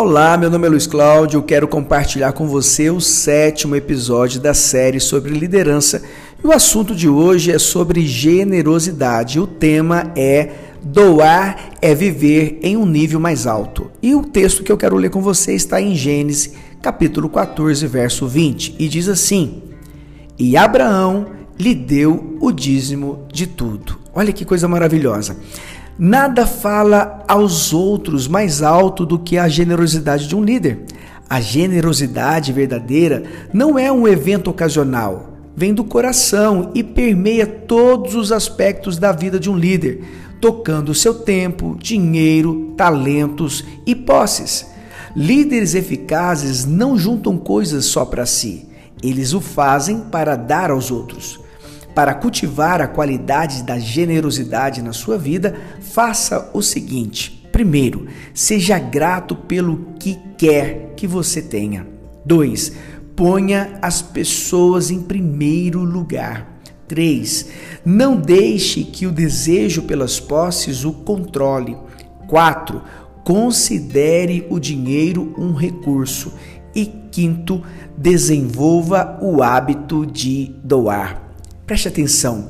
Olá, meu nome é Luiz Cláudio. Quero compartilhar com você o sétimo episódio da série sobre liderança. E o assunto de hoje é sobre generosidade. O tema é Doar é viver em um nível mais alto. E o texto que eu quero ler com você está em Gênesis, capítulo 14, verso 20, e diz assim: E Abraão lhe deu o dízimo de tudo. Olha que coisa maravilhosa. Nada fala aos outros mais alto do que a generosidade de um líder. A generosidade verdadeira não é um evento ocasional, vem do coração e permeia todos os aspectos da vida de um líder, tocando seu tempo, dinheiro, talentos e posses. Líderes eficazes não juntam coisas só para si, eles o fazem para dar aos outros. Para cultivar a qualidade da generosidade na sua vida, faça o seguinte: primeiro, seja grato pelo que quer que você tenha. 2. Ponha as pessoas em primeiro lugar. 3. Não deixe que o desejo pelas posses o controle. 4. Considere o dinheiro um recurso. E quinto, desenvolva o hábito de doar. Preste atenção.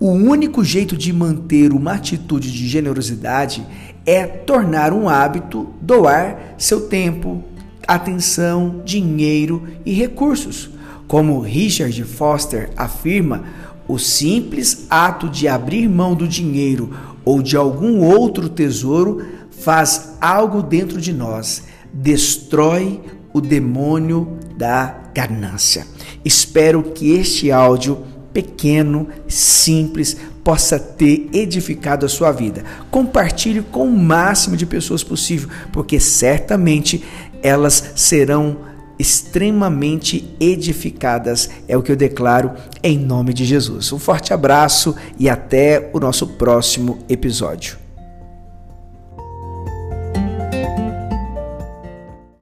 O único jeito de manter uma atitude de generosidade é tornar um hábito doar seu tempo, atenção, dinheiro e recursos. Como Richard Foster afirma, o simples ato de abrir mão do dinheiro ou de algum outro tesouro faz algo dentro de nós, destrói o demônio da ganância. Espero que este áudio pequeno, simples, possa ter edificado a sua vida. Compartilhe com o máximo de pessoas possível, porque certamente elas serão extremamente edificadas, é o que eu declaro em nome de Jesus. Um forte abraço e até o nosso próximo episódio.